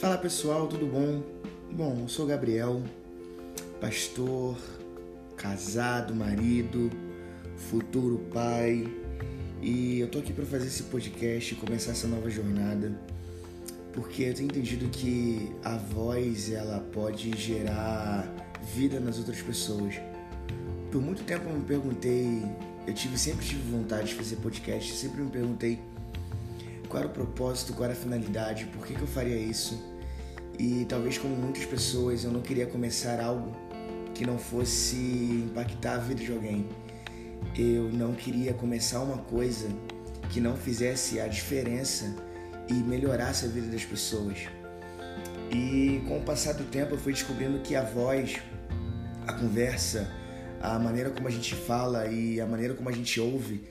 Fala pessoal, tudo bom? Bom, eu sou Gabriel, pastor, casado, marido, futuro pai, e eu tô aqui para fazer esse podcast e começar essa nova jornada, porque eu tenho entendido que a voz ela pode gerar vida nas outras pessoas. Por muito tempo eu me perguntei, eu tive sempre tive vontade de fazer podcast, sempre me perguntei qual era o propósito, qual era a finalidade, por que, que eu faria isso. E talvez como muitas pessoas, eu não queria começar algo que não fosse impactar a vida de alguém. Eu não queria começar uma coisa que não fizesse a diferença e melhorasse a vida das pessoas. E com o passar do tempo eu fui descobrindo que a voz, a conversa, a maneira como a gente fala e a maneira como a gente ouve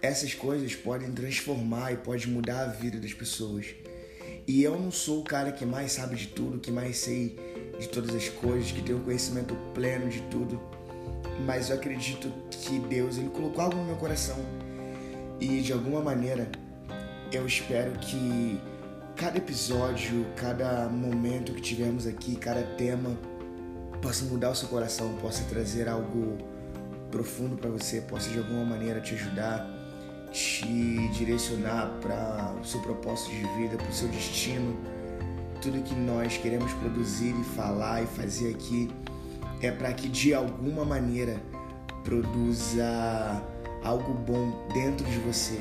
essas coisas podem transformar e pode mudar a vida das pessoas. E eu não sou o cara que mais sabe de tudo, que mais sei de todas as coisas, que tem o conhecimento pleno de tudo, mas eu acredito que Deus ele colocou algo no meu coração. E de alguma maneira eu espero que cada episódio, cada momento que tivemos aqui, cada tema possa mudar o seu coração, possa trazer algo profundo para você, possa de alguma maneira te ajudar te direcionar para o seu propósito de vida, para o seu destino. Tudo que nós queremos produzir e falar e fazer aqui é para que de alguma maneira produza algo bom dentro de você,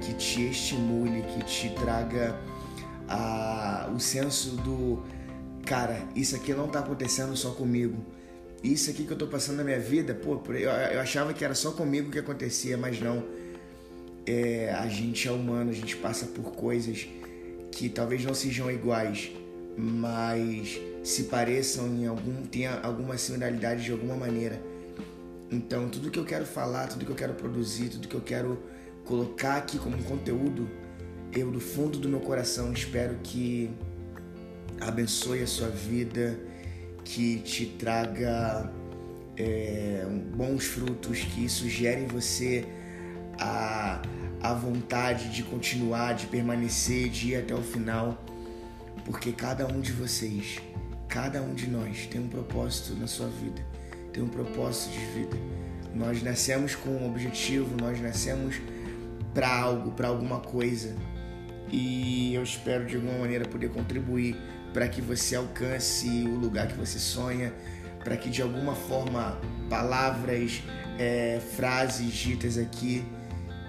que te estimule, que te traga a, o senso do cara, isso aqui não está acontecendo só comigo. Isso aqui que eu estou passando na minha vida, pô, eu, eu achava que era só comigo que acontecia, mas não é, a gente é humano, a gente passa por coisas que talvez não sejam iguais, mas se pareçam em algum tenha alguma similaridade de alguma maneira. Então, tudo que eu quero falar, tudo que eu quero produzir, tudo que eu quero colocar aqui como conteúdo, eu do fundo do meu coração espero que abençoe a sua vida, que te traga é, bons frutos, que isso gere em você a, a vontade de continuar, de permanecer, de ir até o final, porque cada um de vocês, cada um de nós tem um propósito na sua vida, tem um propósito de vida. Nós nascemos com um objetivo, nós nascemos para algo, para alguma coisa. E eu espero de alguma maneira poder contribuir para que você alcance o lugar que você sonha, para que de alguma forma palavras, é, frases ditas aqui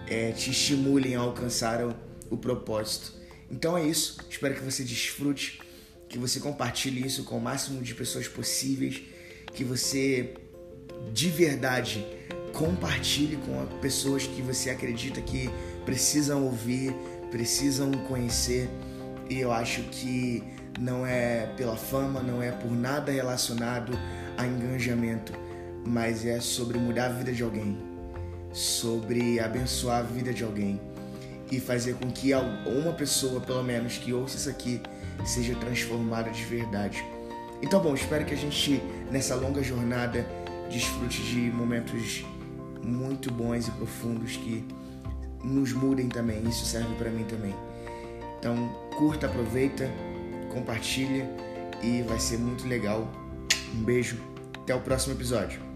é, te estimulem a alcançar o, o propósito. Então é isso. Espero que você desfrute, que você compartilhe isso com o máximo de pessoas possíveis, que você de verdade compartilhe com pessoas que você acredita que precisam ouvir, precisam conhecer. E eu acho que não é pela fama, não é por nada relacionado a engajamento, mas é sobre mudar a vida de alguém sobre abençoar a vida de alguém e fazer com que uma pessoa, pelo menos, que ouça isso aqui, seja transformada de verdade. Então, bom, espero que a gente, nessa longa jornada, desfrute de momentos muito bons e profundos que nos mudem também. Isso serve para mim também. Então, curta, aproveita, compartilha e vai ser muito legal. Um beijo, até o próximo episódio.